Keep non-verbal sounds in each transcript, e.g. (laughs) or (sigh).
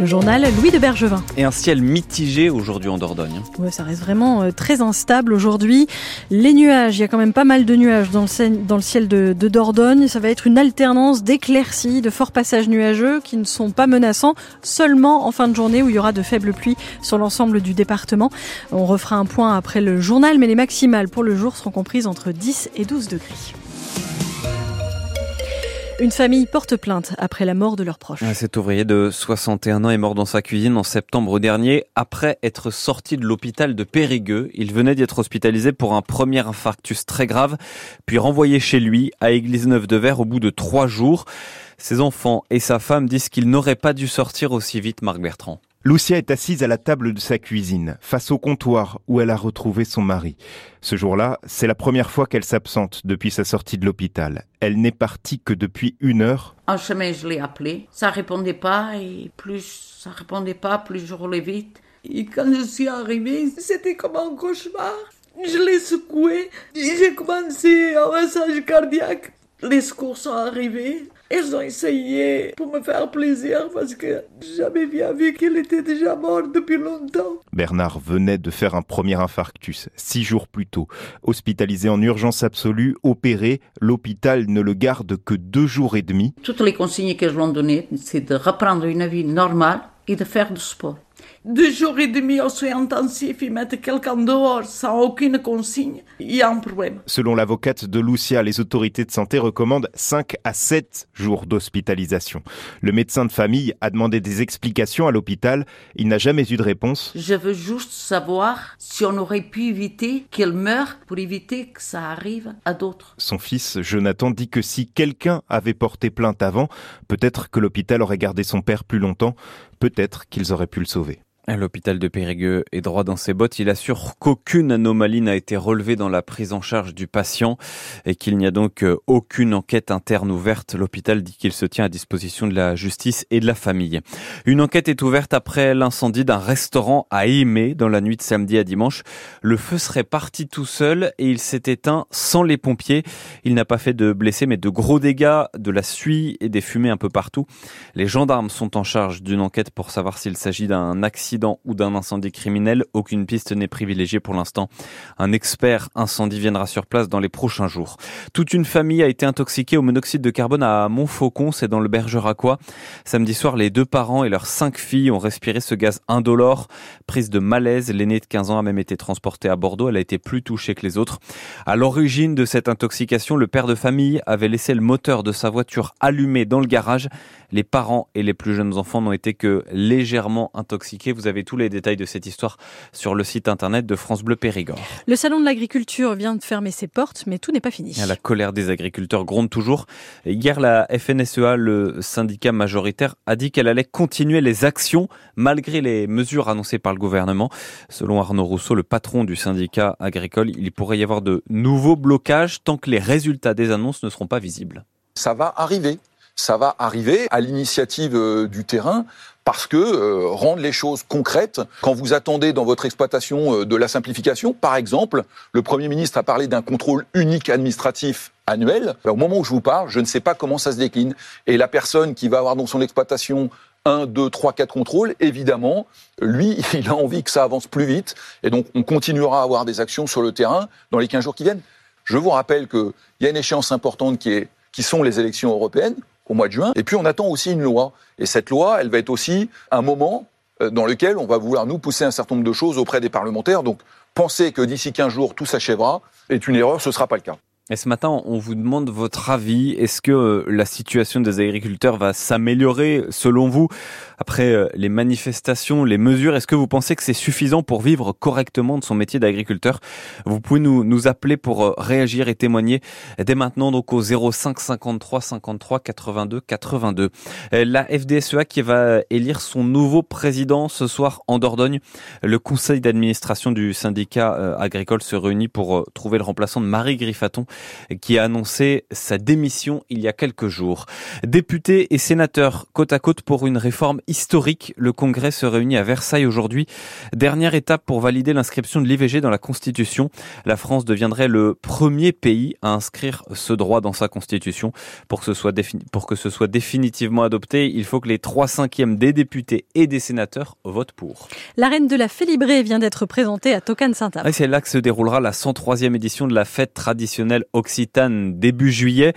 Le journal Louis de Bergevin. Et un ciel mitigé aujourd'hui en Dordogne. Ouais, ça reste vraiment euh, très instable aujourd'hui. Les nuages, il y a quand même pas mal de nuages dans le, dans le ciel de, de Dordogne. Ça va être une alternance d'éclaircies, de forts passages nuageux qui ne sont pas menaçants, seulement en fin de journée où il y aura de faibles pluies sur l'ensemble du département. On refera un point après le journal, mais les maximales pour le jour seront comprises entre 10 et 12 degrés. Une famille porte plainte après la mort de leurs proches. Cet ouvrier de 61 ans est mort dans sa cuisine en septembre dernier après être sorti de l'hôpital de Périgueux. Il venait d'y être hospitalisé pour un premier infarctus très grave, puis renvoyé chez lui à Église Neuve de Verre au bout de trois jours. Ses enfants et sa femme disent qu'il n'aurait pas dû sortir aussi vite, Marc Bertrand. Lucia est assise à la table de sa cuisine, face au comptoir où elle a retrouvé son mari. Ce jour-là, c'est la première fois qu'elle s'absente depuis sa sortie de l'hôpital. Elle n'est partie que depuis une heure. En chemin, je l'ai appelé. Ça répondait pas et plus ça répondait pas, plus je roulais vite. Et quand je suis arrivée, c'était comme un cauchemar. Je l'ai secoué. J'ai commencé un massage cardiaque. Les secours sont arrivés. Ils ont essayé pour me faire plaisir parce que j'avais bien vu qu'il était déjà mort depuis longtemps. Bernard venait de faire un premier infarctus, six jours plus tôt. Hospitalisé en urgence absolue, opéré, l'hôpital ne le garde que deux jours et demi. Toutes les consignes que je lui ai données, c'est de reprendre une vie normale et de faire du sport deux jours et demi au soins intensifs et mettre quelqu'un dehors sans aucune consigne, il y a un problème. Selon l'avocate de Lucia, les autorités de santé recommandent 5 à 7 jours d'hospitalisation. Le médecin de famille a demandé des explications à l'hôpital. Il n'a jamais eu de réponse. Je veux juste savoir si on aurait pu éviter qu'elle meure pour éviter que ça arrive à d'autres. Son fils, Jonathan, dit que si quelqu'un avait porté plainte avant, peut-être que l'hôpital aurait gardé son père plus longtemps, peut-être qu'ils auraient pu le sauver. L'hôpital de Périgueux est droit dans ses bottes. Il assure qu'aucune anomalie n'a été relevée dans la prise en charge du patient et qu'il n'y a donc euh, aucune enquête interne ouverte. L'hôpital dit qu'il se tient à disposition de la justice et de la famille. Une enquête est ouverte après l'incendie d'un restaurant à Aimé dans la nuit de samedi à dimanche. Le feu serait parti tout seul et il s'est éteint sans les pompiers. Il n'a pas fait de blessés mais de gros dégâts, de la suie et des fumées un peu partout. Les gendarmes sont en charge d'une enquête pour savoir s'il s'agit d'un accident ou d'un incendie criminel, aucune piste n'est privilégiée pour l'instant. Un expert incendie viendra sur place dans les prochains jours. Toute une famille a été intoxiquée au monoxyde de carbone à Montfaucon, c'est dans le Bergeracois. Samedi soir, les deux parents et leurs cinq filles ont respiré ce gaz indolore. Prise de malaise, l'aînée de 15 ans a même été transportée à Bordeaux. Elle a été plus touchée que les autres. À l'origine de cette intoxication, le père de famille avait laissé le moteur de sa voiture allumé dans le garage. Les parents et les plus jeunes enfants n'ont été que légèrement intoxiqués. Vous avez tous les détails de cette histoire sur le site internet de France Bleu Périgord. Le salon de l'agriculture vient de fermer ses portes, mais tout n'est pas fini. La colère des agriculteurs gronde toujours. Hier, la FNSEA, le syndicat majoritaire, a dit qu'elle allait continuer les actions malgré les mesures annoncées par le gouvernement. Selon Arnaud Rousseau, le patron du syndicat agricole, il pourrait y avoir de nouveaux blocages tant que les résultats des annonces ne seront pas visibles. Ça va arriver ça va arriver à l'initiative euh, du terrain parce que euh, rendre les choses concrètes, quand vous attendez dans votre exploitation euh, de la simplification, par exemple, le Premier ministre a parlé d'un contrôle unique administratif annuel. au moment où je vous parle, je ne sais pas comment ça se décline. Et la personne qui va avoir dans son exploitation un, deux, trois, quatre contrôles, évidemment, lui, (laughs) il a envie que ça avance plus vite. Et donc, on continuera à avoir des actions sur le terrain dans les 15 jours qui viennent. Je vous rappelle qu'il y a une échéance importante qui, est, qui sont les élections européennes au mois de juin. Et puis on attend aussi une loi. Et cette loi, elle va être aussi un moment euh, dans lequel on va vouloir nous pousser un certain nombre de choses auprès des parlementaires. Donc penser que d'ici 15 jours tout s'achèvera est une erreur, ce ne sera pas le cas. Et ce matin, on vous demande votre avis. Est-ce que euh, la situation des agriculteurs va s'améliorer selon vous après euh, les manifestations, les mesures? Est-ce que vous pensez que c'est suffisant pour vivre correctement de son métier d'agriculteur? Vous pouvez nous, nous appeler pour euh, réagir et témoigner dès maintenant donc au 05 53 53 82 82. La FDSEA qui va élire son nouveau président ce soir en Dordogne. Le conseil d'administration du syndicat agricole se réunit pour trouver le remplaçant de Marie Griffaton qui a annoncé sa démission il y a quelques jours. Députés et sénateurs côte à côte pour une réforme historique. Le Congrès se réunit à Versailles aujourd'hui. Dernière étape pour valider l'inscription de l'IVG dans la Constitution. La France deviendrait le premier pays à inscrire ce droit dans sa Constitution. Pour que ce soit, pour que ce soit définitivement adopté, il faut que les trois cinquièmes des députés et des sénateurs votent pour. La reine de la Félibrée vient d'être présentée à Tocan saint C'est là que se déroulera la 103e édition de la fête traditionnelle occitane début juillet.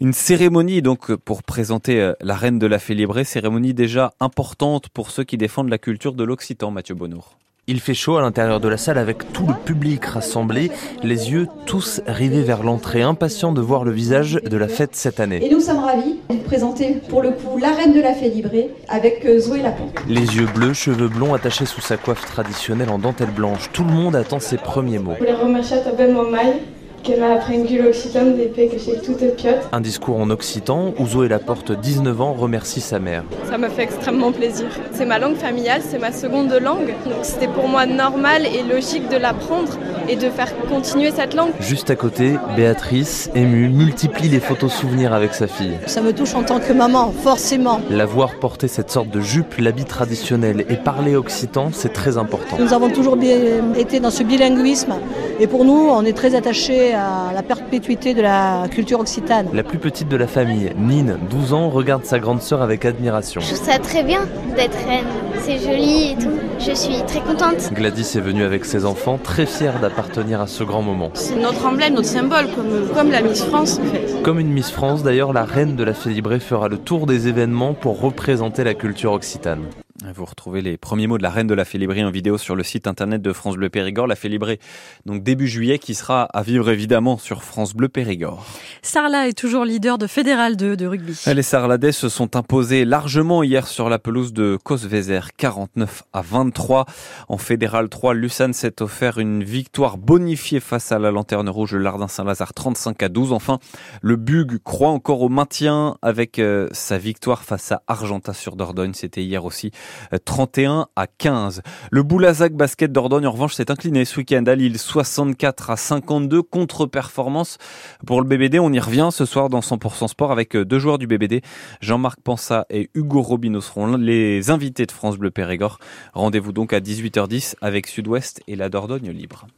Une cérémonie donc pour présenter euh, la reine de la Félibrée, cérémonie déjà importante pour ceux qui défendent la culture de l'occitan, Mathieu Bonnour. Il fait chaud à l'intérieur de la salle avec tout le public rassemblé, les yeux tous rivés vers l'entrée, impatients de voir le visage de la fête cette année. Et nous sommes ravis de présenter pour le coup la reine de la fête librée avec euh, Zoé Lapon. Les yeux bleus, cheveux blonds attachés sous sa coiffe traditionnelle en dentelle blanche. Tout le monde attend ses premiers mots. Je voulais remercier à qu'elle m'a appris une occitane d'épée que j'ai toute piote. Un discours en occitan où Zoé Laporte, 19 ans, remercie sa mère. Ça me fait extrêmement plaisir. C'est ma langue familiale, c'est ma seconde langue. Donc c'était pour moi normal et logique de l'apprendre et de faire continuer cette langue. Juste à côté, Béatrice, émue, multiplie les photos souvenirs avec sa fille. Ça me touche en tant que maman, forcément. La voir porter cette sorte de jupe, l'habit traditionnel et parler occitan, c'est très important. Nous avons toujours été dans ce bilinguisme et pour nous, on est très attachés à la perpétuité de la culture occitane. La plus petite de la famille, Nine, 12 ans, regarde sa grande sœur avec admiration. Je trouve ça très bien d'être reine. C'est joli et tout. Je suis très contente. Gladys est venue avec ses enfants, très fière d'appartenir à ce grand moment. C'est notre emblème, notre symbole, comme, comme la Miss France en fait. Comme une Miss France, d'ailleurs, la reine de la Félibrée fera le tour des événements pour représenter la culture occitane. Vous retrouvez les premiers mots de la reine de la Félibrée en vidéo sur le site internet de France Bleu Périgord. La Félibrée, donc début juillet, qui sera à vivre évidemment sur France Bleu Périgord. Sarlat est toujours leader de Fédéral 2 de rugby. Les Sarladais se sont imposés largement hier sur la pelouse de Cosvezer, 49 à 23. En Fédéral 3, Lucane s'est offert une victoire bonifiée face à la Lanterne Rouge, le Lardin Saint-Lazare, 35 à 12. Enfin, le Bug croit encore au maintien avec euh, sa victoire face à Argenta sur Dordogne. C'était hier aussi 31 à 15. Le Boulazac Basket Dordogne, en revanche, s'est incliné ce week-end à Lille, 64 à 52, contre-performance pour le BBD. On y revient ce soir dans 100% Sport avec deux joueurs du BBD, Jean-Marc Pansa et Hugo Robineau seront les invités de France Bleu Périgord. Rendez-vous donc à 18h10 avec Sud-Ouest et la Dordogne libre.